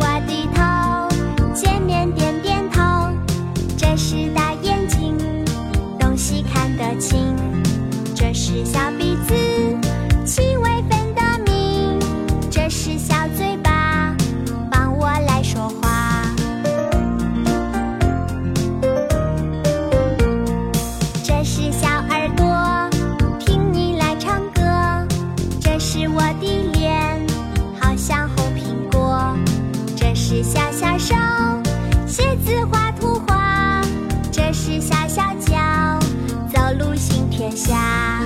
我低头见面点点头这是大眼睛东西看得清这是小鼻子。小小手写字画图画这是小小脚走路行天下。